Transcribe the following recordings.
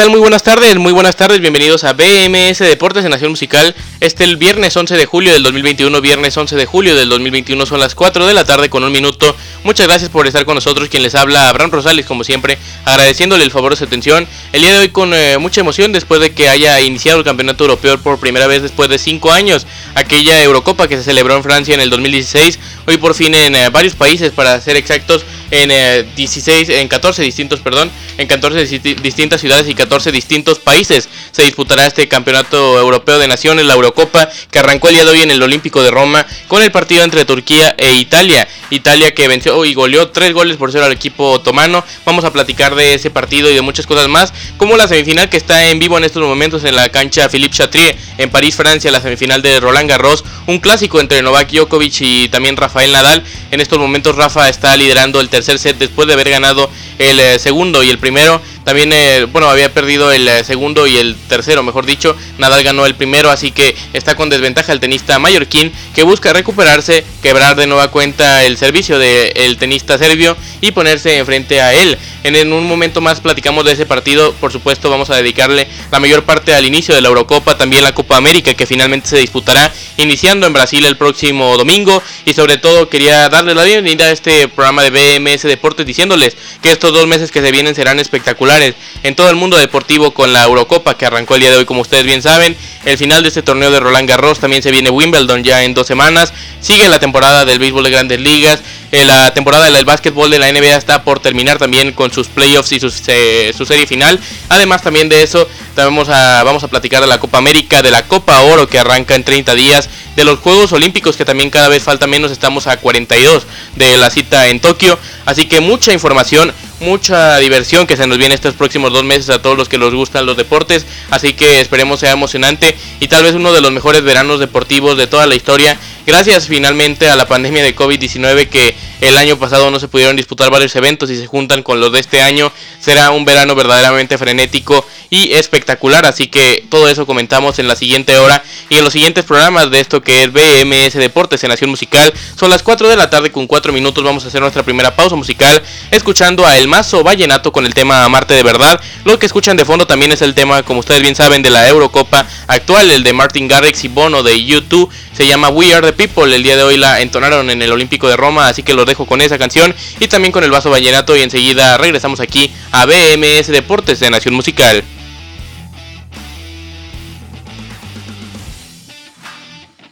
Tal? Muy buenas tardes, muy buenas tardes, bienvenidos a BMS Deportes en Nación Musical. Este el viernes 11 de julio del 2021, viernes 11 de julio del 2021 son las 4 de la tarde con un minuto. Muchas gracias por estar con nosotros, quien les habla Abraham Rosales, como siempre, agradeciéndole el favor de su atención. El día de hoy con eh, mucha emoción después de que haya iniciado el Campeonato Europeo por primera vez después de 5 años, aquella Eurocopa que se celebró en Francia en el 2016, hoy por fin en eh, varios países, para ser exactos, en 16, eh, en 14 distintos, perdón, en 14 distintas ciudades y 14 distintos países se disputará este campeonato europeo de naciones, la Eurocopa, que arrancó el día de hoy en el Olímpico de Roma con el partido entre Turquía e Italia. Italia que venció y goleó tres goles por cero al equipo otomano. Vamos a platicar de ese partido y de muchas cosas más, como la semifinal que está en vivo en estos momentos en la cancha Philippe Chatrier en París, Francia, la semifinal de Roland Garros, un clásico entre Novak Djokovic y también Rafael Nadal. En estos momentos Rafa está liderando el tercer set después de haber ganado el eh, segundo y el primero. También, eh, bueno, había perdido el eh, segundo y el tercero, mejor dicho. Nadal ganó el primero, así que está con desventaja el tenista mallorquín que busca recuperarse, quebrar de nueva cuenta el servicio del tenista serbio y ponerse enfrente a él. En, un momento más platicamos de ese partido, por supuesto vamos a dedicarle la mayor parte al inicio de la Eurocopa, también la Copa América que finalmente se disputará iniciando en Brasil el próximo domingo y sobre todo quería darles la bienvenida a este programa de BMS Deportes diciéndoles que estos dos meses que se vienen serán espectaculares en todo el mundo deportivo con la Eurocopa que arrancó el día de hoy como ustedes bien saben, el final de este torneo de Roland Garros también se viene Wimbledon ya en dos semanas, sigue la temporada del béisbol de grandes ligas, eh, la temporada del básquetbol de la NBA está por terminar también con sus playoffs y su serie final. Además también de eso, vamos a, vamos a platicar de la Copa América, de la Copa Oro que arranca en 30 días, de los Juegos Olímpicos que también cada vez falta menos, estamos a 42 de la cita en Tokio. Así que mucha información, mucha diversión que se nos viene estos próximos dos meses a todos los que les gustan los deportes. Así que esperemos sea emocionante y tal vez uno de los mejores veranos deportivos de toda la historia. Gracias finalmente a la pandemia de COVID-19 que el año pasado no se pudieron disputar varios eventos y se juntan con los de este año. Será un verano verdaderamente frenético y espectacular. Así que todo eso comentamos en la siguiente hora y en los siguientes programas de esto que es BMS Deportes en Nación Musical. Son las 4 de la tarde con 4 minutos. Vamos a hacer nuestra primera pausa musical escuchando a El Mazo Vallenato con el tema Amarte de Verdad. Lo que escuchan de fondo también es el tema, como ustedes bien saben, de la Eurocopa actual, el de Martin Garrix y Bono de YouTube. Se llama We Are the People. El día de hoy la entonaron en el Olímpico de Roma, así que los dejo con esa canción y también con el vaso vallenato y enseguida regresamos aquí a BMS Deportes de Nación Musical.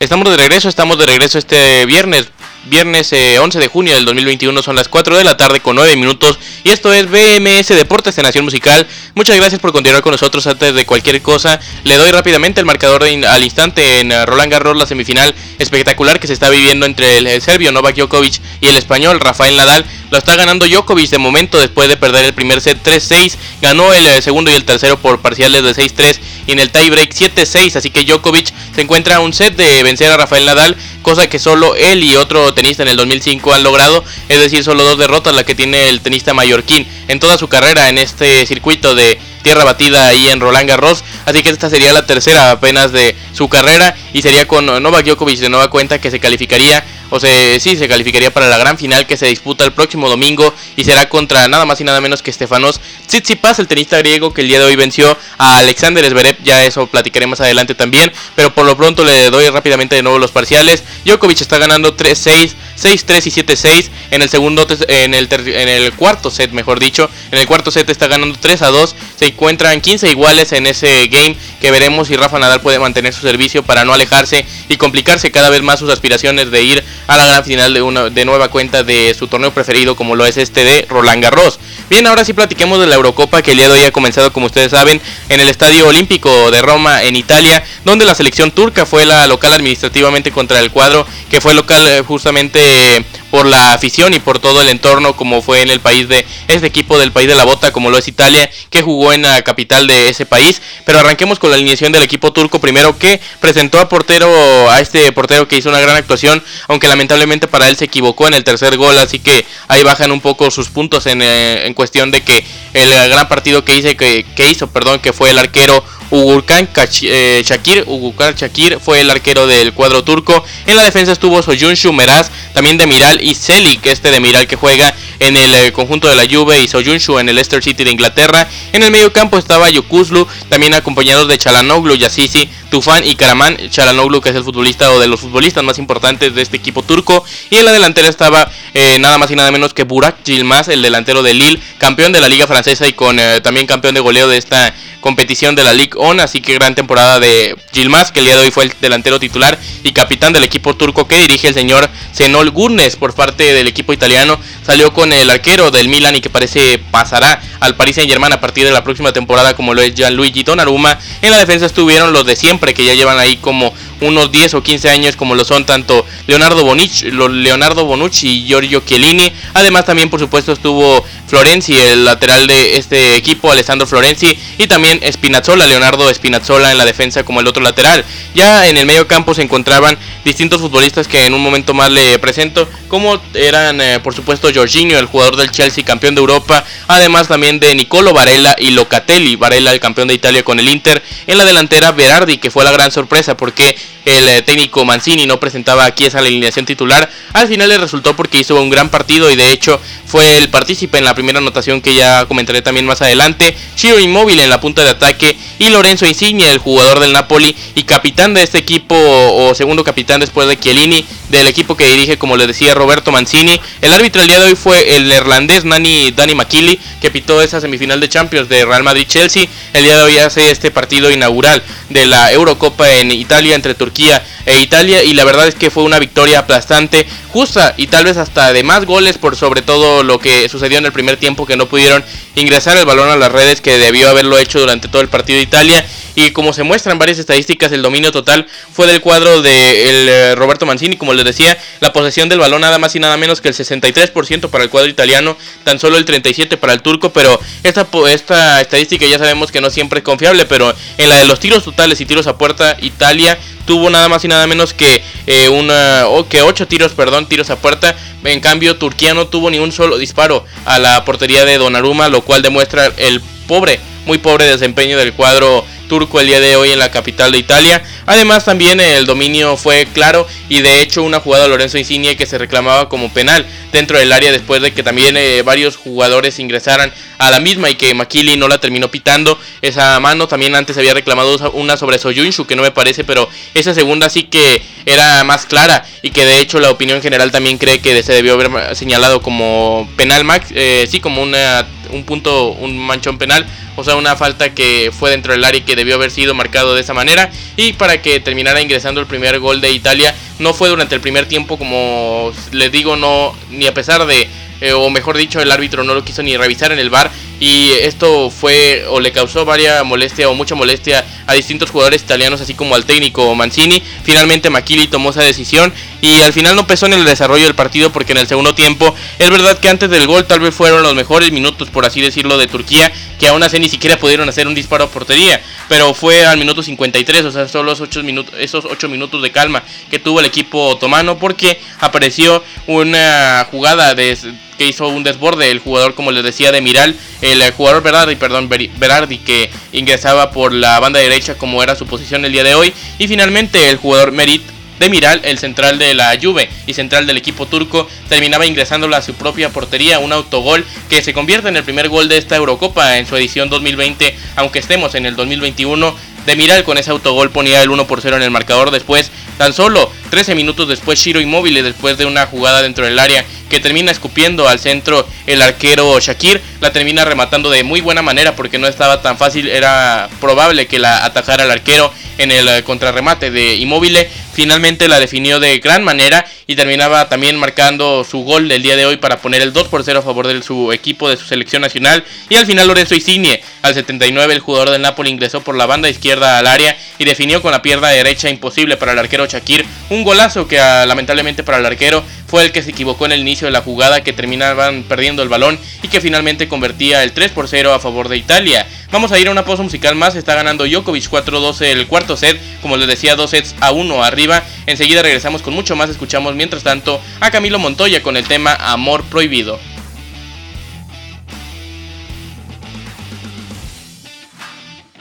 Estamos de regreso, estamos de regreso este viernes viernes 11 eh, de junio del 2021, son las 4 de la tarde con 9 minutos y esto es BMS Deportes de Nación Musical. Muchas gracias por continuar con nosotros antes de cualquier cosa. Le doy rápidamente el marcador al instante en eh, Roland Garros, la semifinal espectacular que se está viviendo entre el serbio Novak Djokovic y el español Rafael Nadal. Lo está ganando Djokovic de momento después de perder el primer set 3-6. Ganó el eh, segundo y el tercero por parciales de 6-3 y en el tiebreak 7-6. Así que Djokovic se encuentra a un set de vencer a Rafael Nadal, cosa que solo él y otro tenista en el 2005 han logrado. Es decir, solo dos derrotas la que tiene el tenista mallorquín en toda su carrera en este circuito de tierra batida ahí en Roland Garros. Así que esta sería la tercera apenas de su carrera y sería con Novak Djokovic de nueva cuenta que se calificaría o sea, sí, se calificaría para la gran final que se disputa el próximo domingo y será contra nada más y nada menos que Stefanos Tsitsipas, el tenista griego que el día de hoy venció a Alexander Zverev, ya eso platicaré más adelante también, pero por lo pronto le doy rápidamente de nuevo los parciales. Djokovic está ganando 3-6, 6-3 y 7-6 en el segundo en el en el cuarto set, mejor dicho. En el cuarto set está ganando 3 a 2. Encuentran 15 iguales en ese game que veremos si Rafa Nadal puede mantener su servicio para no alejarse y complicarse cada vez más sus aspiraciones de ir a la gran final de, una, de nueva cuenta de su torneo preferido como lo es este de Roland Garros. Bien, ahora sí platiquemos de la Eurocopa que el día de hoy ha comenzado como ustedes saben en el Estadio Olímpico de Roma en Italia, donde la selección turca fue la local administrativamente contra el cuadro que fue local eh, justamente por la afición y por todo el entorno como fue en el país de este equipo del país de la bota como lo es Italia que jugó en capital de ese país. Pero arranquemos con la alineación del equipo turco primero que presentó a portero a este portero que hizo una gran actuación aunque lamentablemente para él se equivocó en el tercer gol así que ahí bajan un poco sus puntos en, eh, en cuestión de que el gran partido que, hice, que, que hizo perdón que fue el arquero Ugurkan eh, Shakir, Ugurkan Shakir fue el arquero del cuadro turco. En la defensa estuvo Soyunshu Meraz, también de Miral y Selik, este de Miral que juega en el eh, conjunto de la Juve y Soyunshu en el Leicester City de Inglaterra. En el medio campo estaba Yokuslu, también acompañados de Chalanoglu, Yassisi, Tufan y Karaman. Chalanoglu que es el futbolista o de los futbolistas más importantes de este equipo turco. Y en la delantera estaba eh, nada más y nada menos que Burak Yilmaz, el delantero de Lille, campeón de la liga francesa y con también campeón de goleo de esta competición de la Ligue Así que gran temporada de Gilmas, que el día de hoy fue el delantero titular y capitán del equipo turco que dirige el señor Zenol Gurnes por parte del equipo italiano. Salió con el arquero del Milan y que parece pasará al Paris Saint Germain a partir de la próxima temporada como lo es Gianluigi Donnarumma. En la defensa estuvieron los de siempre que ya llevan ahí como unos 10 o 15 años como lo son tanto Leonardo Bonucci, Leonardo Bonucci y Giorgio Chiellini. Además también por supuesto estuvo Florenzi, el lateral de este equipo, Alessandro Florenzi, y también Spinazzola, Leonardo Spinazzola en la defensa como el otro lateral. Ya en el medio campo se encontraban distintos futbolistas que en un momento más le presento, como eran eh, por supuesto Jorginho, el jugador del Chelsea, campeón de Europa, además también de Nicolo Varela y Locatelli, Varela el campeón de Italia con el Inter, en la delantera Berardi, que fue la gran sorpresa porque el eh, técnico Mancini no presentaba aquí esa alineación titular, al final le resultó porque hizo un gran partido y de hecho fue el partícipe en la primera anotación que ya comentaré también más adelante. Chiro Inmóvil en la punta de ataque y Lorenzo Insigne, el jugador del Napoli y capitán de este equipo o segundo capitán después de Chiellini del equipo que dirige, como le decía Roberto Mancini. El árbitro el día de hoy fue el neerlandés Nani Dani Makili, que pitó esa semifinal de Champions de Real Madrid-Chelsea. El día de hoy hace este partido inaugural de la Eurocopa en Italia entre Turquía e Italia y la verdad es que fue una victoria aplastante, justa y tal vez hasta de más goles por sobre todo lo que sucedió en el primer tiempo que no pudieron ingresar el balón a las redes que debió haberlo hecho durante todo el partido de Italia y como se muestran varias estadísticas el dominio total fue del cuadro de el, eh, Roberto Mancini como les decía la posesión del balón nada más y nada menos que el 63% para el cuadro italiano tan solo el 37% para el turco pero esta, esta estadística ya sabemos que no siempre es confiable pero en la de los tiros totales y tiros a puerta Italia tuvo nada más y nada menos que eh, una que 8 tiros perdón tiros a puerta. En cambio Turquía no tuvo ni un solo disparo a la portería de Donnarumma lo cual demuestra el pobre muy pobre desempeño del cuadro turco el día de hoy en la capital de Italia. Además también el dominio fue claro y de hecho una jugada de Lorenzo Insigne que se reclamaba como penal dentro del área después de que también eh, varios jugadores ingresaran a la misma y que Makili no la terminó pitando esa mano. También antes había reclamado una sobre Soyunshu que no me parece, pero esa segunda sí que era más clara y que de hecho la opinión general también cree que se debió haber señalado como penal max, eh, sí como una, un punto, un manchón penal o sea, una falta que fue dentro del área y que debió haber sido marcado de esa manera. Y para que terminara ingresando el primer gol de Italia, no fue durante el primer tiempo, como les digo, no ni a pesar de eh, o mejor dicho, el árbitro no lo quiso ni revisar en el bar y esto fue o le causó varia molestia o mucha molestia a distintos jugadores italianos así como al técnico Mancini. Finalmente Makili tomó esa decisión y al final no pesó en el desarrollo del partido porque en el segundo tiempo es verdad que antes del gol tal vez fueron los mejores minutos por así decirlo de Turquía que aún así ni siquiera pudieron hacer un disparo a portería, pero fue al minuto 53, o sea, solo los ocho minutos, esos 8 minutos de calma que tuvo el equipo otomano porque apareció una jugada de que hizo un desborde el jugador, como les decía, de Miral, el jugador Berardi, perdón, Berardi, que ingresaba por la banda derecha como era su posición el día de hoy, y finalmente el jugador Merit de Miral, el central de la Juve y central del equipo turco, terminaba ingresando a su propia portería, un autogol que se convierte en el primer gol de esta Eurocopa en su edición 2020, aunque estemos en el 2021. De Miral con ese autogol ponía el 1 por 0 en el marcador. Después, tan solo 13 minutos después, Shiro Inmóvil, después de una jugada dentro del área que termina escupiendo al centro el arquero Shakir, la termina rematando de muy buena manera porque no estaba tan fácil, era probable que la atajara el arquero en el eh, contrarremate de Inmóvil. Finalmente la definió de gran manera y terminaba también marcando su gol del día de hoy para poner el 2 por 0 a favor de su equipo, de su selección nacional. Y al final Lorenzo Insigne, al 79, el jugador del Napoli ingresó por la banda izquierda al área y definió con la pierna derecha imposible para el arquero Shakir. Un golazo que ah, lamentablemente para el arquero fue el que se equivocó en el inicio de la jugada, que terminaban perdiendo el balón y que finalmente convertía el 3 por 0 a favor de Italia. Vamos a ir a una pausa musical más, está ganando Djokovic 4-12 el cuarto set, como les decía, dos sets a uno arriba. Enseguida regresamos con mucho más, escuchamos mientras tanto a Camilo Montoya con el tema Amor Prohibido.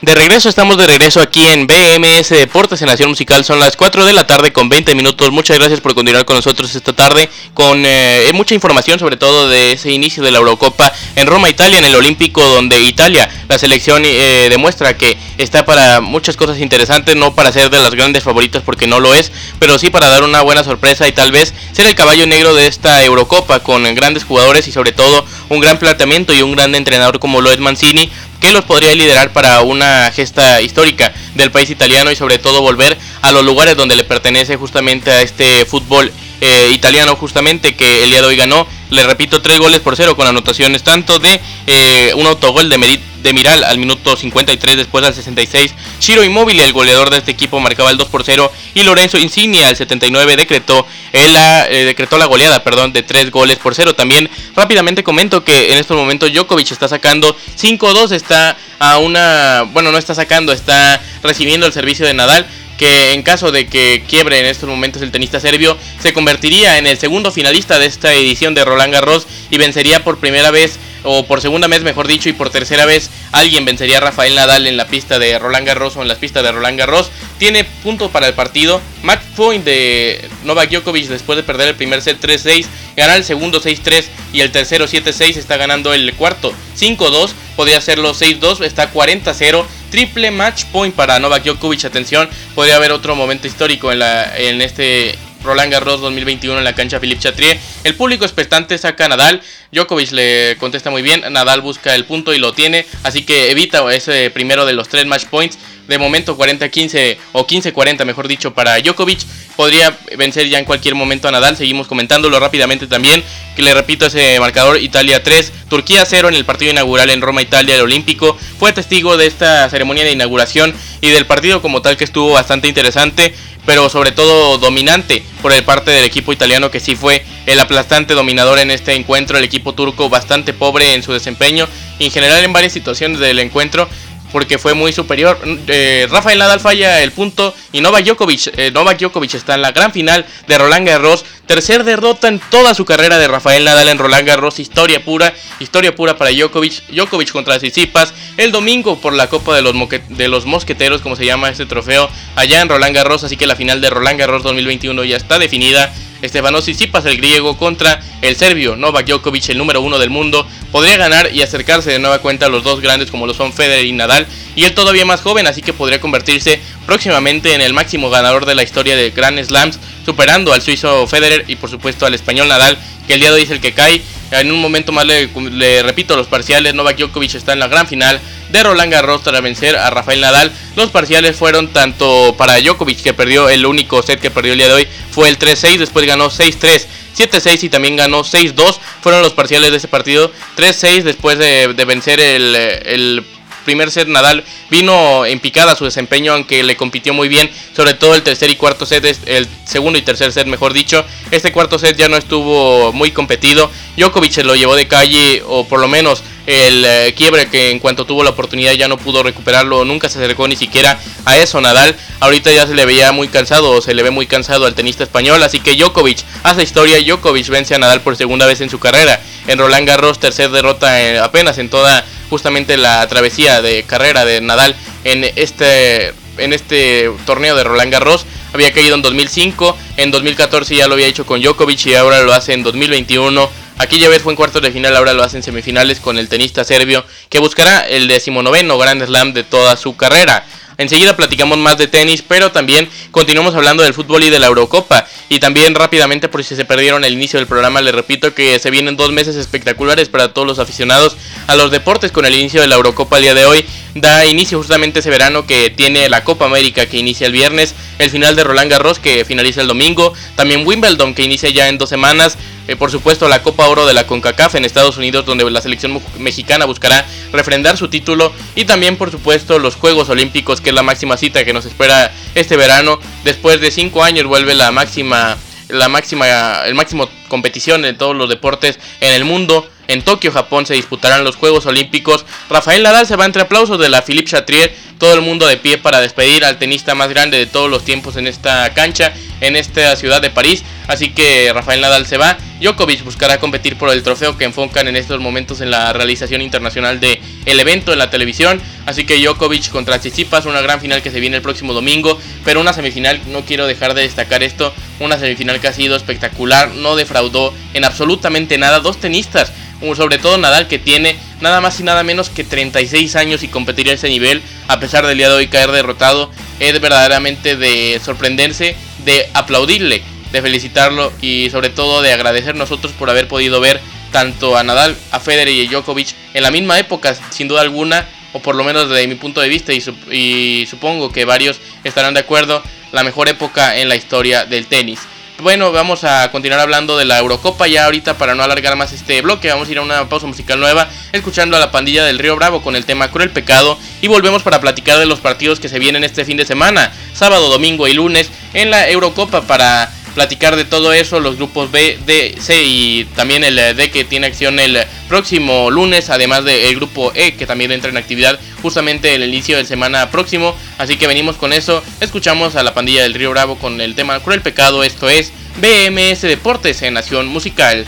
De regreso, estamos de regreso aquí en BMS Deportes en Nación Musical. Son las 4 de la tarde con 20 minutos. Muchas gracias por continuar con nosotros esta tarde con eh, mucha información, sobre todo de ese inicio de la Eurocopa en Roma, Italia, en el Olímpico, donde Italia, la selección eh, demuestra que está para muchas cosas interesantes, no para ser de las grandes favoritas porque no lo es, pero sí para dar una buena sorpresa y tal vez ser el caballo negro de esta Eurocopa con grandes jugadores y sobre todo un gran planteamiento y un gran entrenador como lo es Mancini que los podría liderar para una gesta histórica del país italiano y sobre todo volver a los lugares donde le pertenece justamente a este fútbol eh, italiano justamente que el día de hoy ganó, le repito, tres goles por cero con anotaciones tanto de eh, un autogol de, de Miral al minuto 53, después al 66, Shiro Immobile, el goleador de este equipo, marcaba el 2 por 0 y Lorenzo Insigne al 79 decretó, la, eh, decretó la goleada perdón, de tres goles por cero. También rápidamente comento que en estos momentos Djokovic está sacando 5-2, está a una, bueno, no está sacando, está recibiendo el servicio de Nadal que en caso de que quiebre en estos momentos el tenista serbio, se convertiría en el segundo finalista de esta edición de Roland Garros y vencería por primera vez o por segunda vez mejor dicho y por tercera vez alguien vencería a Rafael Nadal en la pista de Roland Garros o en las pistas de Roland Garros. Tiene punto para el partido. Match de Novak Djokovic después de perder el primer set 3-6, ganar el segundo 6-3 y el tercero 7-6, está ganando el cuarto 5-2, podría hacerlo 6-2, está 40-0. Triple match point para Novak Djokovic, atención, podría haber otro momento histórico en, la, en este Roland Garros 2021 en la cancha Philippe Chatrier. El público expectante saca a Nadal. Djokovic le contesta muy bien. Nadal busca el punto y lo tiene. Así que evita ese primero de los tres match points. De momento 40-15 o 15-40 mejor dicho para Djokovic. Podría vencer ya en cualquier momento a Nadal. Seguimos comentándolo rápidamente también. Que le repito ese marcador. Italia 3, Turquía 0 en el partido inaugural en Roma, Italia, el Olímpico. Fue testigo de esta ceremonia de inauguración y del partido como tal que estuvo bastante interesante pero sobre todo dominante por el parte del equipo italiano que sí fue el aplastante dominador en este encuentro, el equipo turco bastante pobre en su desempeño y en general en varias situaciones del encuentro porque fue muy superior. Eh, Rafael Nadal falla el punto y Novak Djokovic, eh, Novak Djokovic está en la gran final de Roland Garros. Tercer derrota en toda su carrera de Rafael Nadal en Roland Garros. Historia pura, historia pura para Djokovic. Djokovic contra Tsitsipas el domingo por la Copa de los, de los Mosqueteros, como se llama este trofeo, allá en Roland Garros. Así que la final de Roland Garros 2021 ya está definida. Estefanos Tsitsipas, el griego, contra el serbio Novak Djokovic, el número uno del mundo, podría ganar y acercarse de nueva cuenta a los dos grandes como lo son Federer y Nadal, y él todavía más joven, así que podría convertirse próximamente en el máximo ganador de la historia de Grand Slams, superando al suizo Federer y por supuesto al español Nadal, que el día de hoy es el que cae. En un momento más le, repito los parciales, Novak Djokovic está en la gran final de Roland Garros para vencer a Rafael Nadal. Los parciales fueron tanto para Djokovic, que perdió el único set que perdió el día de hoy, fue el 3-6, después ganó 6-3. 7-6 y también ganó 6-2. Fueron los parciales de ese partido. 3-6 después de, vencer el, el primer set Nadal vino en picada su desempeño, aunque le compitió muy bien, sobre todo el tercer y cuarto set, el segundo y tercer set, mejor dicho. Este cuarto set ya no estuvo muy competido. Djokovic se lo llevó de calle, o por lo menos el eh, quiebre que en cuanto tuvo la oportunidad ya no pudo recuperarlo, nunca se acercó ni siquiera a eso Nadal. Ahorita ya se le veía muy cansado, o se le ve muy cansado al tenista español, así que Djokovic hace historia, Djokovic vence a Nadal por segunda vez en su carrera. En Roland Garros, tercer derrota eh, apenas en toda justamente la travesía de carrera de Nadal en este, en este torneo de Roland Garros. Había caído en 2005, en 2014 ya lo había hecho con Djokovic y ahora lo hace en 2021. Aquí ya ves fue en cuartos de final, ahora lo hace en semifinales con el tenista serbio que buscará el decimonoveno Grand Slam de toda su carrera. Enseguida platicamos más de tenis, pero también continuamos hablando del fútbol y de la Eurocopa. Y también rápidamente, por si se perdieron el inicio del programa, les repito que se vienen dos meses espectaculares para todos los aficionados a los deportes con el inicio de la Eurocopa el día de hoy. Da inicio justamente ese verano que tiene la Copa América que inicia el viernes, el final de Roland Garros que finaliza el domingo, también Wimbledon que inicia ya en dos semanas, eh, por supuesto la Copa Oro de la CONCACAF en Estados Unidos donde la selección mexicana buscará refrendar su título y también por supuesto los Juegos Olímpicos que es la máxima cita que nos espera este verano. Después de cinco años vuelve la máxima la máxima, el máximo competición en todos los deportes en el mundo. En Tokio, Japón, se disputarán los Juegos Olímpicos. Rafael Nadal se va entre aplausos de la Philippe Chatrier. Todo el mundo de pie para despedir al tenista más grande de todos los tiempos en esta cancha, en esta ciudad de París. Así que Rafael Nadal se va. Djokovic buscará competir por el trofeo que enfocan en estos momentos en la realización internacional del el evento en la televisión. Así que Djokovic contra Tsitsipas, una gran final que se viene el próximo domingo. Pero una semifinal, no quiero dejar de destacar esto, una semifinal que ha sido espectacular, no defraudó en absolutamente nada. Dos tenistas sobre todo Nadal que tiene nada más y nada menos que 36 años y competir a ese nivel, a pesar del día de hoy caer derrotado, es verdaderamente de sorprenderse, de aplaudirle, de felicitarlo y sobre todo de agradecer nosotros por haber podido ver tanto a Nadal, a Federer y a Djokovic en la misma época, sin duda alguna, o por lo menos desde mi punto de vista y, y supongo que varios estarán de acuerdo, la mejor época en la historia del tenis. Bueno, vamos a continuar hablando de la Eurocopa ya ahorita para no alargar más este bloque. Vamos a ir a una pausa musical nueva, escuchando a la pandilla del Río Bravo con el tema Cruel Pecado. Y volvemos para platicar de los partidos que se vienen este fin de semana, sábado, domingo y lunes, en la Eurocopa para platicar de todo eso, los grupos B, D, C y también el eh, D que tiene acción el próximo lunes, además del grupo E que también entra en actividad justamente el inicio de semana próximo. Así que venimos con eso, escuchamos a la pandilla del Río Bravo con el tema Cruel Pecado, esto es BMS Deportes en Nación Musical.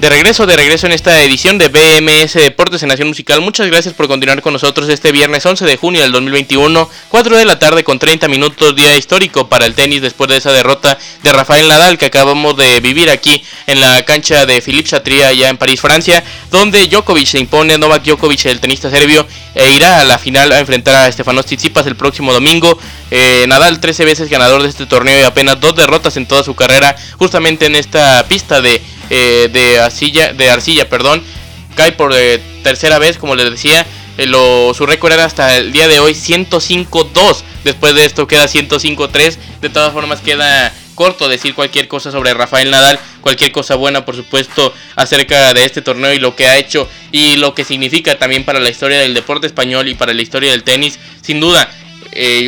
De regreso, de regreso en esta edición de BMS Deportes en Nación Musical. Muchas gracias por continuar con nosotros este viernes 11 de junio del 2021, 4 de la tarde con 30 minutos, día histórico para el tenis después de esa derrota de Rafael Nadal que acabamos de vivir aquí en la cancha de Philippe Chatrier allá en París, Francia, donde Djokovic se impone, Novak Djokovic, el tenista serbio, e irá a la final a enfrentar a Stefanos Tsitsipas el próximo domingo. Eh, Nadal 13 veces ganador de este torneo y apenas dos derrotas en toda su carrera, justamente en esta pista de eh, de, arcilla, de arcilla, perdón, cae por eh, tercera vez, como les decía. Eh, lo, su récord era hasta el día de hoy 105-2. Después de esto queda 105-3. De todas formas queda corto decir cualquier cosa sobre Rafael Nadal, cualquier cosa buena por supuesto acerca de este torneo y lo que ha hecho y lo que significa también para la historia del deporte español y para la historia del tenis. Sin duda,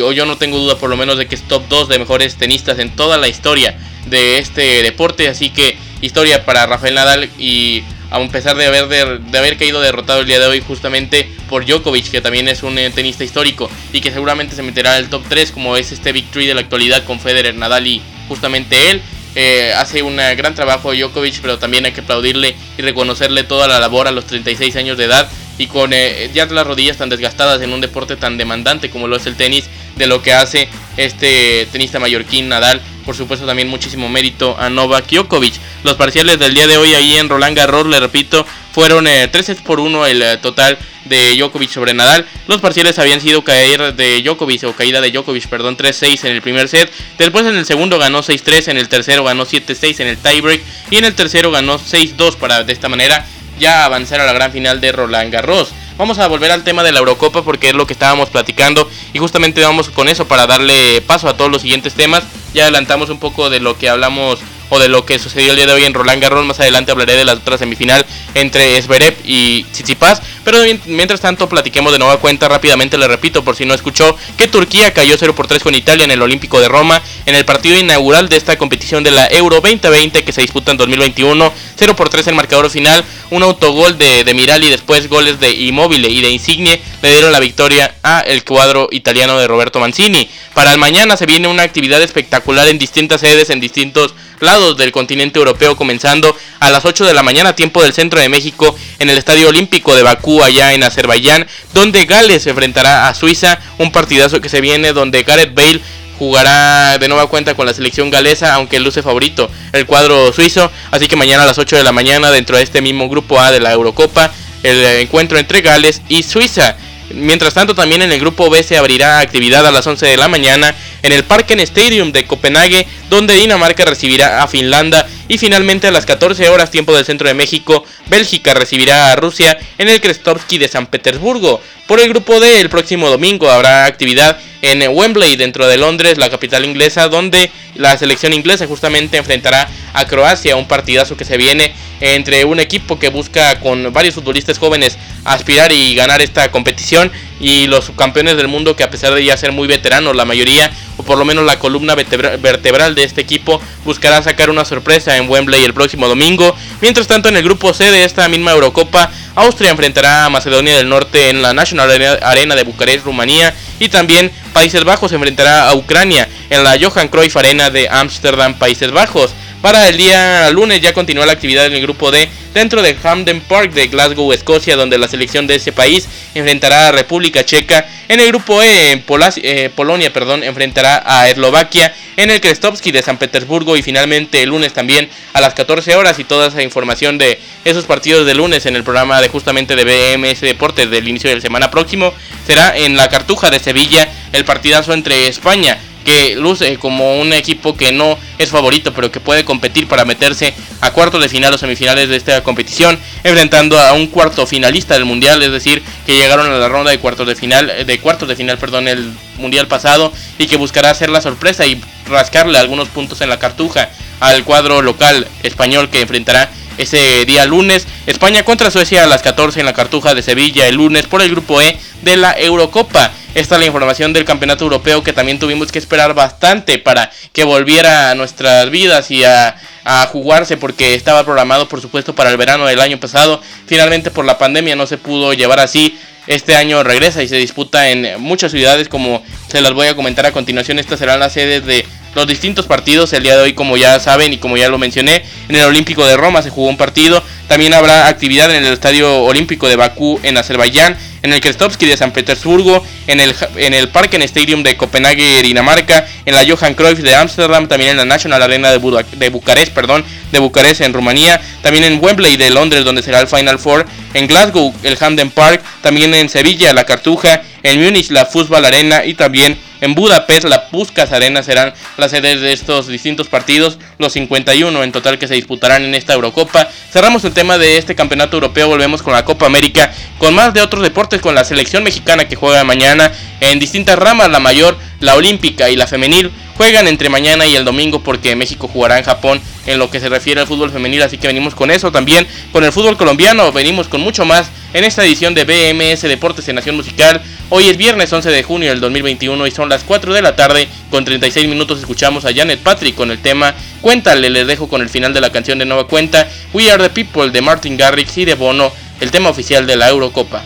o yo no tengo duda por lo menos de que es top 2 de mejores tenistas en toda la historia de este deporte, así que historia para Rafael Nadal y a pesar de haber, de, haber caído derrotado el día de hoy justamente por Djokovic, que también es un eh, tenista histórico y que seguramente se meterá al top 3 como es este Big de la actualidad con Federer, Nadal y justamente él. Eh, hace un gran trabajo Djokovic, pero también hay que aplaudirle y reconocerle toda la labor a los 36 años de edad y con eh, ya las rodillas tan desgastadas en un deporte tan demandante como lo es el tenis, de lo que hace este tenista mallorquín Nadal. Por supuesto también muchísimo mérito a Novak Djokovic. Los parciales del día de hoy ahí en Roland Garros, le repito, fueron 3 eh, por 1 el eh, total de Djokovic sobre Nadal. Los parciales habían sido caer de Djokovic o caída de Djokovic, perdón, 3-6 en el primer set. Después en el segundo ganó 6-3, en el tercero ganó 7-6 en el tiebreak y en el tercero ganó 6-2 para de esta manera ya avanzar a la gran final de Roland Garros. Vamos a volver al tema de la Eurocopa porque es lo que estábamos platicando y justamente vamos con eso para darle paso a todos los siguientes temas. Ya adelantamos un poco de lo que hablamos o de lo que sucedió el día de hoy en Roland Garros. Más adelante hablaré de la otra semifinal entre Zverev y Tsitsipas. Pero mientras tanto, platiquemos de nueva cuenta rápidamente. Le repito, por si no escuchó, que Turquía cayó 0 por 3 con Italia en el Olímpico de Roma en el partido inaugural de esta competición de la Euro 2020 que se disputa en 2021. 0 por 3 el marcador final. Un autogol de, de Mirali, después goles de Immobile y de Insigne le dieron la victoria a el cuadro italiano de Roberto Mancini. Para el mañana se viene una actividad espectacular en distintas sedes, en distintos lados del continente europeo, comenzando a las 8 de la mañana, tiempo del centro de México, en el Estadio Olímpico de Bakú, allá en Azerbaiyán, donde Gales se enfrentará a Suiza, un partidazo que se viene donde Gareth Bale jugará de nueva cuenta con la selección galesa, aunque luce favorito el cuadro suizo. Así que mañana a las 8 de la mañana, dentro de este mismo grupo A de la Eurocopa, el encuentro entre Gales y Suiza. Mientras tanto, también en el grupo B se abrirá actividad a las 11 de la mañana en el Parken Stadium de Copenhague, donde Dinamarca recibirá a Finlandia y finalmente a las 14 horas tiempo del centro de México, Bélgica recibirá a Rusia en el Krestovsky de San Petersburgo. Por el grupo D, el próximo domingo habrá actividad en Wembley, dentro de Londres, la capital inglesa, donde la selección inglesa justamente enfrentará a Croacia, un partidazo que se viene entre un equipo que busca con varios futbolistas jóvenes aspirar y ganar esta competición y los subcampeones del mundo que a pesar de ya ser muy veteranos, la mayoría, o por lo menos la columna vertebral de este equipo, buscará sacar una sorpresa en Wembley el próximo domingo. Mientras tanto, en el grupo C de esta misma Eurocopa, Austria enfrentará a Macedonia del Norte en la National Arena de Bucarest, Rumanía, y también Países Bajos enfrentará a Ucrania en la Johan Cruyff Arena de Ámsterdam, Países Bajos. Para el día lunes ya continúa la actividad en el grupo D dentro de Hampden Park de Glasgow, Escocia, donde la selección de ese país enfrentará a República Checa. En el grupo E, en eh, Polonia perdón, enfrentará a Eslovaquia. En el Krestovsky de San Petersburgo y finalmente el lunes también a las 14 horas y toda esa información de esos partidos de lunes en el programa de justamente de BMS Deportes del inicio de la semana próximo será en la Cartuja de Sevilla el partidazo entre España que luce como un equipo que no es favorito, pero que puede competir para meterse a cuartos de final o semifinales de esta competición, enfrentando a un cuarto finalista del mundial, es decir, que llegaron a la ronda de cuartos de final, de cuartos de final, perdón, el mundial pasado y que buscará hacer la sorpresa y rascarle algunos puntos en la cartuja al cuadro local español que enfrentará ese día lunes. España contra Suecia a las 14 en la Cartuja de Sevilla el lunes por el grupo E de la Eurocopa. Esta es la información del campeonato europeo que también tuvimos que esperar bastante para que volviera a nuestras vidas y a, a, jugarse porque estaba programado por supuesto para el verano del año pasado. Finalmente por la pandemia no se pudo llevar así. Este año regresa y se disputa en muchas ciudades como se las voy a comentar a continuación. Estas serán las sedes de los distintos partidos. El día de hoy, como ya saben y como ya lo mencioné, en el Olímpico de Roma se jugó un partido. También habrá actividad en el Estadio Olímpico de Bakú en Azerbaiyán, en el Krestovsky de San Petersburgo, en el, en el Parken Stadium de Copenhague, Dinamarca, en la Johan Cruyff de Ámsterdam, también en la National Arena de, de Bucarest, perdón, de Bucarest en Rumanía, también en Wembley de Londres donde será el Final Four, en Glasgow el Hamden Park, también en Sevilla la Cartuja, en Múnich la Fútbol Arena y también en Budapest, la Puskas Arena serán las sedes de estos distintos partidos, los 51 en total que se disputarán en esta Eurocopa. Cerramos el tema de este campeonato europeo, volvemos con la Copa América, con más de otros deportes, con la selección mexicana que juega mañana en distintas ramas, la mayor, la olímpica y la femenil. Juegan entre mañana y el domingo porque México jugará en Japón en lo que se refiere al fútbol femenil, así que venimos con eso también. Con el fútbol colombiano venimos con mucho más en esta edición de BMS Deportes en Nación Musical. Hoy es viernes 11 de junio del 2021 y son las 4 de la tarde. Con 36 minutos escuchamos a Janet Patrick con el tema Cuéntale, les dejo con el final de la canción de Nueva Cuenta, We Are the People de Martin Garrix y de Bono, el tema oficial de la Eurocopa.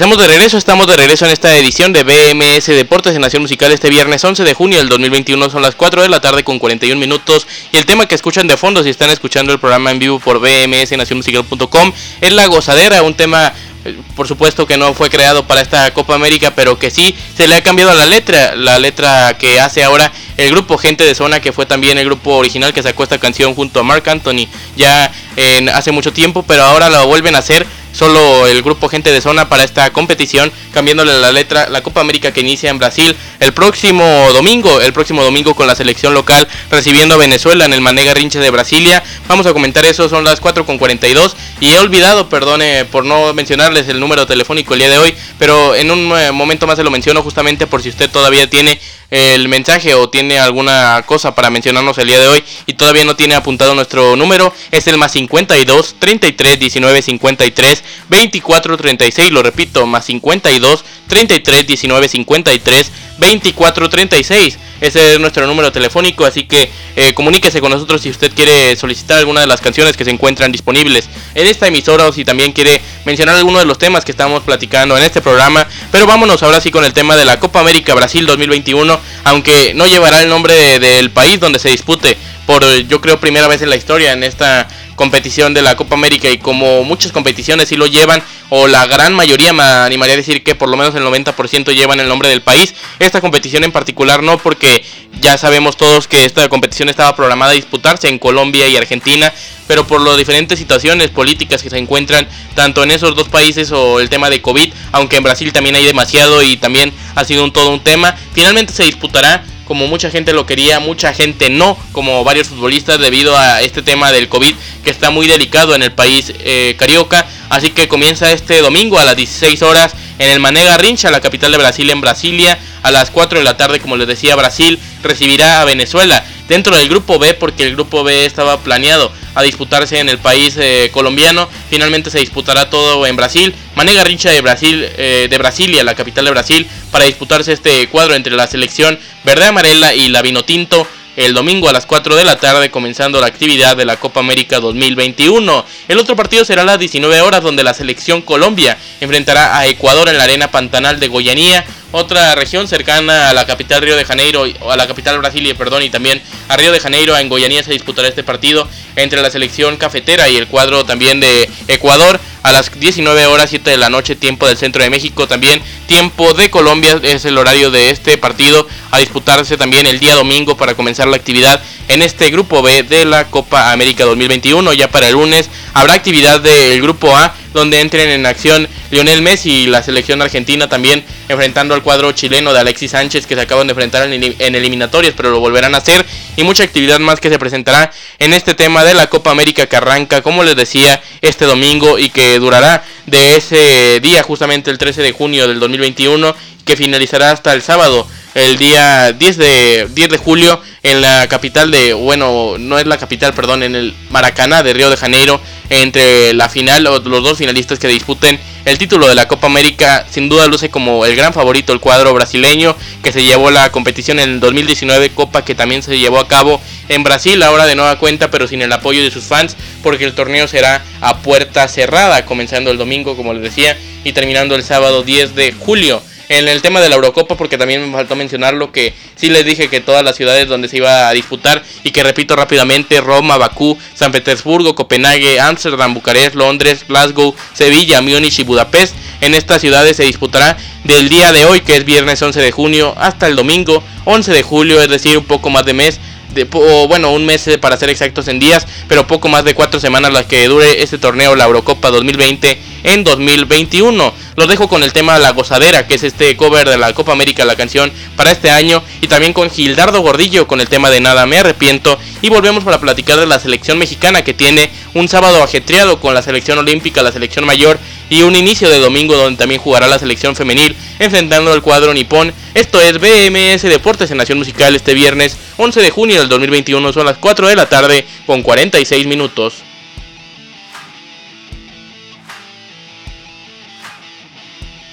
Estamos de regreso, estamos de regreso en esta edición de BMS Deportes en Nación Musical este viernes 11 de junio del 2021, son las 4 de la tarde con 41 minutos y el tema que escuchan de fondo si están escuchando el programa en vivo por BMS Nacionmusical.com es La Gozadera, un tema eh, por supuesto que no fue creado para esta Copa América, pero que sí se le ha cambiado la letra, la letra que hace ahora el grupo Gente de Zona, que fue también el grupo original que sacó esta canción junto a Mark Anthony ya en, hace mucho tiempo, pero ahora la vuelven a hacer solo el grupo Gente de Zona para esta competición, cambiándole la letra, la Copa América que inicia en Brasil el próximo domingo, el próximo domingo con la selección local recibiendo a Venezuela en el Manega Rinche de Brasilia. Vamos a comentar eso, son las 4 con 42 y he olvidado, perdone por no mencionarles el número telefónico el día de hoy, pero en un eh, momento más se lo menciono justamente por si usted todavía tiene el mensaje o tiene alguna cosa para mencionarnos el día de hoy y todavía no tiene apuntado nuestro número, es el más 52 33 19 53 24 36, lo repito, más 52 33 19 53 24 36. Ese es nuestro número telefónico, así que eh, comuníquese con nosotros si usted quiere solicitar alguna de las canciones que se encuentran disponibles en esta emisora o si también quiere mencionar alguno de los temas que estamos platicando en este programa. Pero vámonos ahora sí con el tema de la Copa América Brasil 2021, aunque no llevará el nombre del país donde se dispute por yo creo primera vez en la historia en esta competición de la Copa América y como muchas competiciones sí lo llevan o la gran mayoría me animaría a decir que por lo menos el 90% llevan el nombre del país. Esta competición en particular no porque ya sabemos todos que esta competición estaba programada a disputarse en Colombia y Argentina, pero por las diferentes situaciones políticas que se encuentran tanto en esos dos países o el tema de COVID, aunque en Brasil también hay demasiado y también ha sido un todo un tema, finalmente se disputará como mucha gente lo quería, mucha gente no, como varios futbolistas debido a este tema del COVID que está muy delicado en el país eh, carioca. Así que comienza este domingo a las 16 horas en el Manega Rincha, la capital de Brasil, en Brasilia. A las 4 de la tarde, como les decía, Brasil recibirá a Venezuela dentro del grupo B porque el grupo B estaba planeado a disputarse en el país eh, colombiano. Finalmente se disputará todo en Brasil. Mané Garrincha de Brasil, eh, de Brasilia, la capital de Brasil, para disputarse este cuadro entre la selección verde amarela y la vino tinto el domingo a las 4 de la tarde comenzando la actividad de la Copa América 2021. El otro partido será a las 19 horas donde la selección Colombia enfrentará a Ecuador en la arena Pantanal de Goyanía otra región cercana a la capital Río de Janeiro, a la capital Brasilia, perdón, y también a Río de Janeiro, en Goianía se disputará este partido entre la selección cafetera y el cuadro también de Ecuador a las 19 horas 7 de la noche, tiempo del centro de México, también tiempo de Colombia es el horario de este partido a disputarse también el día domingo para comenzar la actividad en este grupo B de la Copa América 2021. Ya para el lunes habrá actividad del grupo A donde entren en acción Lionel Messi y la selección argentina también enfrentando al cuadro chileno de Alexis Sánchez que se acaban de enfrentar en, eliminatorias pero lo volverán a hacer. Y mucha actividad más que se presentará en este tema de la Copa América que arranca como les decía este domingo y que durará de ese día justamente el 13 de junio del 2021 que finalizará hasta el sábado el día 10 de, 10 de julio en la capital de, bueno, no es la capital, perdón, en el Maracaná de Río de Janeiro, entre la final, los dos finalistas que disputen el título de la Copa América, sin duda luce como el gran favorito el cuadro brasileño, que se llevó la competición en el 2019, Copa que también se llevó a cabo en Brasil, ahora de nueva cuenta, pero sin el apoyo de sus fans, porque el torneo será a puerta cerrada, comenzando el domingo, como les decía, y terminando el sábado 10 de julio en el tema de la Eurocopa, porque también me faltó mencionarlo, que sí les dije que todas las ciudades donde se iba a disputar, y que repito rápidamente, Roma, Bakú, San Petersburgo, Copenhague, Ámsterdam, Bucarest, Londres, Glasgow, Sevilla, Múnich y Budapest, en estas ciudades se disputará del día de hoy, que es viernes 11 de junio, hasta el domingo 11 de julio, es decir, un poco más de mes, de, o bueno, un mes para ser exactos en días, pero poco más de cuatro semanas las que dure este torneo, la Eurocopa 2020 en 2021. Los dejo con el tema La Gozadera, que es este cover de la Copa América, la canción para este año, y también con Gildardo Gordillo con el tema de Nada Me Arrepiento, y volvemos para platicar de la selección mexicana que tiene un sábado ajetreado con la selección olímpica, la selección mayor, y un inicio de domingo donde también jugará la selección femenil enfrentando al cuadro nipón. Esto es BMS Deportes en Nación Musical este viernes 11 de junio del 2021, son las 4 de la tarde con 46 minutos.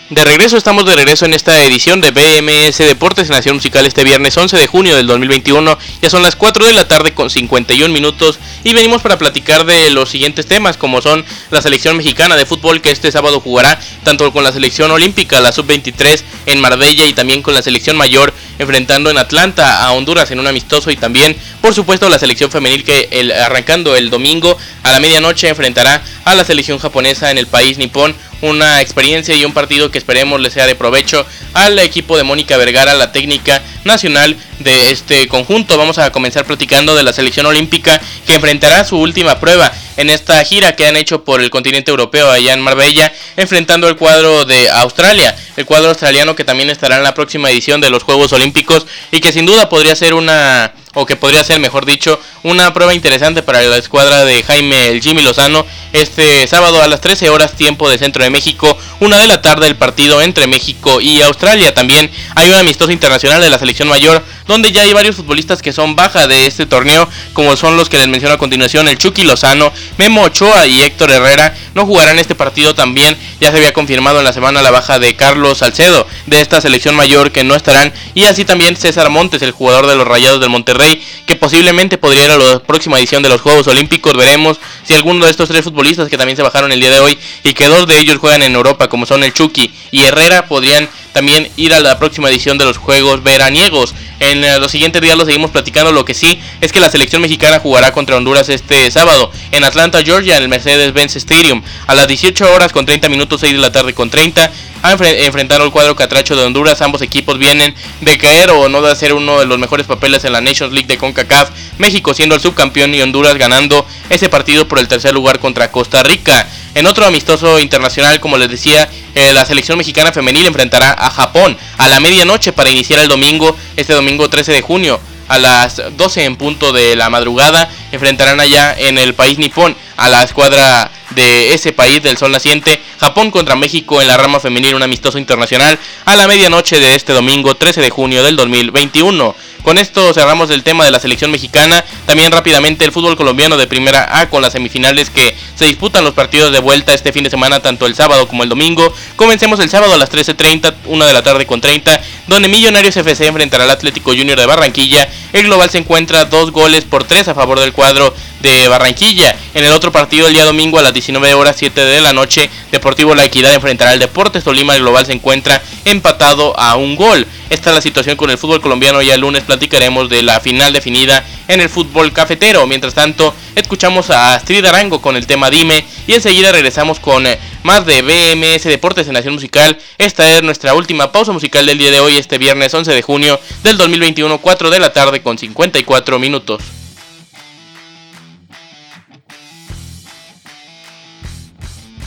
De regreso, estamos de regreso en esta edición de BMS Deportes en Nación Musical este viernes 11 de junio del 2021. Ya son las 4 de la tarde con 51 minutos y venimos para platicar de los siguientes temas como son la selección mexicana de fútbol que este sábado jugará tanto con la selección olímpica, la sub-23 en Marbella y también con la selección mayor enfrentando en Atlanta a Honduras en un amistoso y también por supuesto la selección femenil que arrancando el domingo a la medianoche enfrentará a la selección japonesa en el país nipón una experiencia y un partido que esperemos le sea de provecho al equipo de Mónica Vergara, la técnica nacional de este conjunto. Vamos a comenzar platicando de la selección olímpica que enfrentará su última prueba en esta gira que han hecho por el continente europeo allá en Marbella, enfrentando el cuadro de Australia, el cuadro australiano que también estará en la próxima edición de los Juegos Olímpicos y que sin duda podría ser una o que podría ser, mejor dicho, una prueba interesante para la escuadra de Jaime el Jimmy Lozano este sábado a las 13 horas tiempo de Centro de México, una de la tarde el partido entre México y Australia. También hay un amistoso internacional de la selección mayor donde ya hay varios futbolistas que son baja de este torneo, como son los que les menciono a continuación, el Chucky Lozano, Memo Ochoa y Héctor Herrera, no jugarán este partido también, ya se había confirmado en la semana la baja de Carlos Salcedo de esta selección mayor que no estarán, y así también César Montes, el jugador de los Rayados del Monterrey, que posiblemente podría ir a la próxima edición de los Juegos Olímpicos, veremos si alguno de estos tres futbolistas que también se bajaron el día de hoy y que dos de ellos juegan en Europa, como son el Chucky y Herrera, podrían también ir a la próxima edición de los Juegos Veraniegos. En eh, los siguientes días lo seguimos platicando. Lo que sí es que la selección mexicana jugará contra Honduras este sábado en Atlanta, Georgia, en el Mercedes-Benz Stadium a las 18 horas con 30 minutos, 6 de la tarde con 30 a enfrentar al cuadro catracho de Honduras. Ambos equipos vienen de caer o no de hacer uno de los mejores papeles en la Nations League de CONCACAF. México siendo el subcampeón y Honduras ganando ese partido por el tercer lugar contra Costa Rica. En otro amistoso internacional, como les decía, eh, la selección mexicana femenil enfrentará a Japón a la medianoche para iniciar el domingo, este domingo 13 de junio a las 12 en punto de la madrugada. Enfrentarán allá en el país nipón a la escuadra de ese país del sol naciente. Japón contra México en la rama femenil, un amistoso internacional a la medianoche de este domingo 13 de junio del 2021. Con esto cerramos el tema de la selección mexicana. También rápidamente el fútbol colombiano de primera A con las semifinales que se disputan los partidos de vuelta este fin de semana, tanto el sábado como el domingo. Comencemos el sábado a las 13.30, una de la tarde con 30, donde Millonarios FC enfrentará al Atlético Junior de Barranquilla. El global se encuentra dos goles por tres a favor del cuadro de Barranquilla. En el otro partido, el día domingo a las 19 horas 7 de la noche, Deportivo La Equidad enfrentará al Deportes Tolima. El global se encuentra empatado a un gol. Esta es la situación con el fútbol colombiano. Ya el lunes platicaremos de la final definida en el fútbol cafetero. Mientras tanto, escuchamos a Astrid Arango con el tema Dime y enseguida regresamos con eh, más de BMS Deportes en Nación Musical. Esta es nuestra última pausa musical del día de hoy, este viernes 11 de junio del 2021, 4 de la tarde con 54 minutos.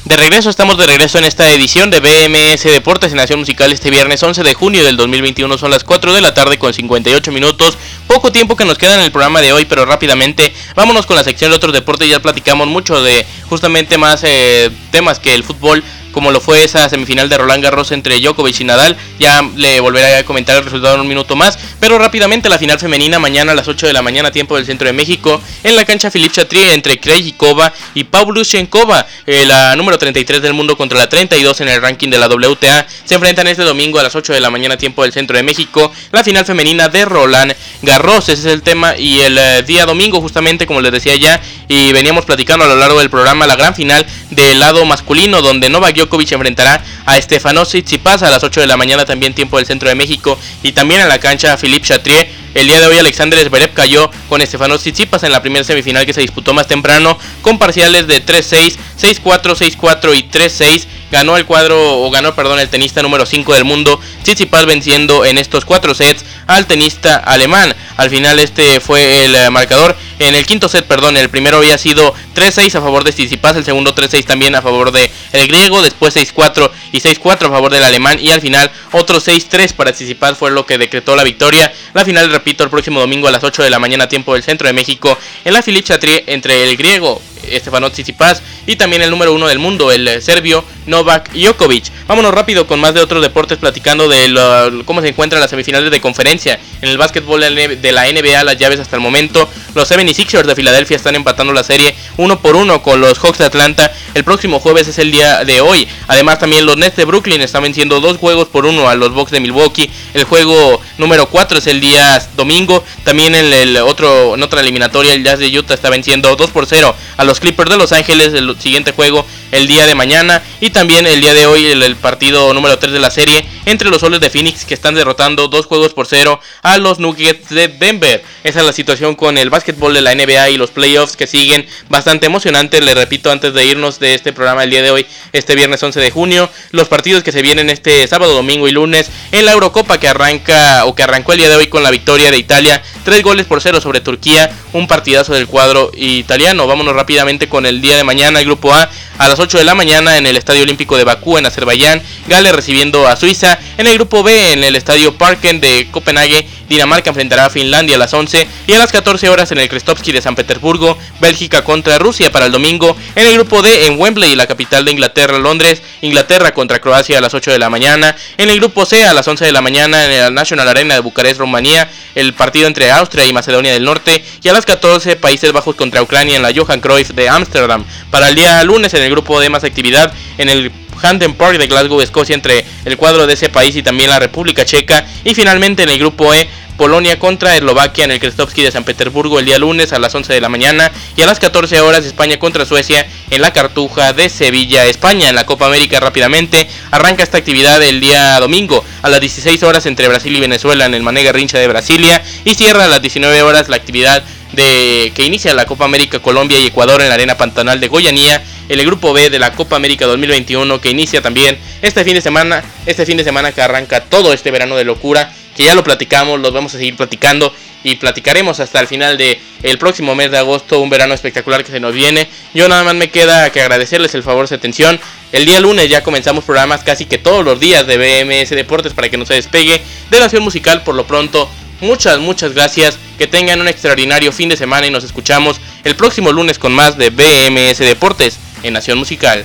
De regreso, estamos de regreso en esta edición de BMS Deportes en Nación Musical este viernes 11 de junio del 2021. Son las 4 de la tarde con 58 minutos. Poco tiempo que nos queda en el programa de hoy, pero rápidamente vámonos con la sección de otros deportes. Ya platicamos mucho de justamente más eh, temas que el fútbol como lo fue esa semifinal de Roland Garros entre Djokovic y Nadal. Ya le volveré a comentar el resultado en un minuto más. Pero rápidamente la final femenina mañana a las 8 de la mañana, tiempo del centro de México, en la cancha Philippe Chatrier entre Krejcikova y Pavlyuchenkova, eh, la número 33 del mundo contra la 32 en el ranking de la WTA. Se enfrentan este domingo a las 8 de la mañana, tiempo del centro de México, la final femenina de Roland Garros. Ese es el tema. Y el eh, día domingo, justamente como les decía ya, y veníamos platicando a lo largo del programa, la gran final del lado masculino, donde Novak Djokovic enfrentará a Stefano Tsitsipas a las 8 de la mañana también tiempo del centro de México y también en la cancha Philippe Chatrier. El día de hoy Alexander Zverev cayó con Stefano Tsitsipas en la primera semifinal que se disputó más temprano con parciales de 3-6, 6-4, 6-4 y 3-6 ganó el cuadro, o ganó, perdón, el tenista número 5 del mundo, Tsitsipas venciendo en estos cuatro sets al tenista alemán. Al final este fue el eh, marcador. En el quinto set, perdón, el primero había sido 3-6 a favor de Tsitsipas, el segundo 3-6 también a favor de el griego, después 6-4 y 6-4 a favor del alemán y al final otro 6-3 para Tsitsipas fue lo que decretó la victoria. La final, repito, el próximo domingo a las 8 de la mañana tiempo del centro de México en la Chatrier entre el griego Estefano Tsitsipas y también el número uno del mundo, el eh, serbio Novak Djokovic. Vámonos rápido con más de otros deportes platicando de cómo se encuentran las semifinales de conferencia. En el básquetbol de la NBA, las llaves hasta el momento, los 76ers de Filadelfia están empatando la serie uno por uno con los Hawks de Atlanta. El próximo jueves es el día de hoy. Además también los Nets de Brooklyn están venciendo dos juegos por uno a los Bucks de Milwaukee. El juego número 4 es el día domingo. También en el otro en otra eliminatoria el Jazz de Utah está venciendo 2 por 0 a los Clippers de Los Ángeles. El siguiente juego el día de mañana y también el día de hoy el, partido número 3 de la serie entre los soles de Phoenix que están derrotando dos juegos por cero a los Nuggets de Denver. Esa es la situación con el básquetbol de la NBA y los playoffs que siguen bastante emocionantes. Les repito antes de irnos de este programa el día de hoy, este viernes 11 de junio, los partidos que se vienen este sábado, domingo y lunes en la Eurocopa que arranca o que arrancó el día de hoy con la victoria de Italia, tres goles por cero sobre Turquía, un partidazo del cuadro italiano. Vámonos rápidamente con el día de mañana, el grupo A a las 8 de la mañana en el Estadio Olímpico de Bakú en Azerbaiyán, Gales recibiendo a Suiza, en el grupo B en el Estadio Parken de Copenhague, Dinamarca enfrentará a Finlandia a las 11 y a las 14 horas en el Krestovsky de San Petersburgo, Bélgica contra Rusia para el domingo, en el grupo D en Wembley, la capital de Inglaterra, Londres, Inglaterra contra Croacia a las 8 de la mañana, en el grupo C a las 11 de la mañana en el National Arena de Bucarest, Rumanía, el partido entre Austria y Macedonia del Norte y a las 14 Países Bajos contra Ucrania en la Johan Cruyff de Ámsterdam. Para el día lunes en el grupo de más actividad en el Hampden Park de Glasgow, Escocia, entre el cuadro de ese país y también la República Checa. Y finalmente en el grupo E, Polonia contra Eslovaquia en el Krestovsky de San Petersburgo el día lunes a las 11 de la mañana y a las 14 horas España contra Suecia en la Cartuja de Sevilla, España. En la Copa América rápidamente arranca esta actividad el día domingo a las 16 horas entre Brasil y Venezuela en el Manega Rincha de Brasilia y cierra a las 19 horas la actividad de que inicia la Copa América Colombia y Ecuador en la Arena Pantanal de Goyanía, el grupo B de la Copa América 2021 que inicia también este fin de semana, este fin de semana que arranca todo este verano de locura que ya lo platicamos, los vamos a seguir platicando y platicaremos hasta el final de el próximo mes de agosto, un verano espectacular que se nos viene. Yo nada más me queda que agradecerles el favor de su atención. El día lunes ya comenzamos programas casi que todos los días de BMS Deportes para que no se despegue de Nación Musical por lo pronto. Muchas, muchas gracias. Que tengan un extraordinario fin de semana y nos escuchamos el próximo lunes con más de BMS Deportes en Nación Musical.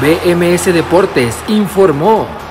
BMS Deportes informó.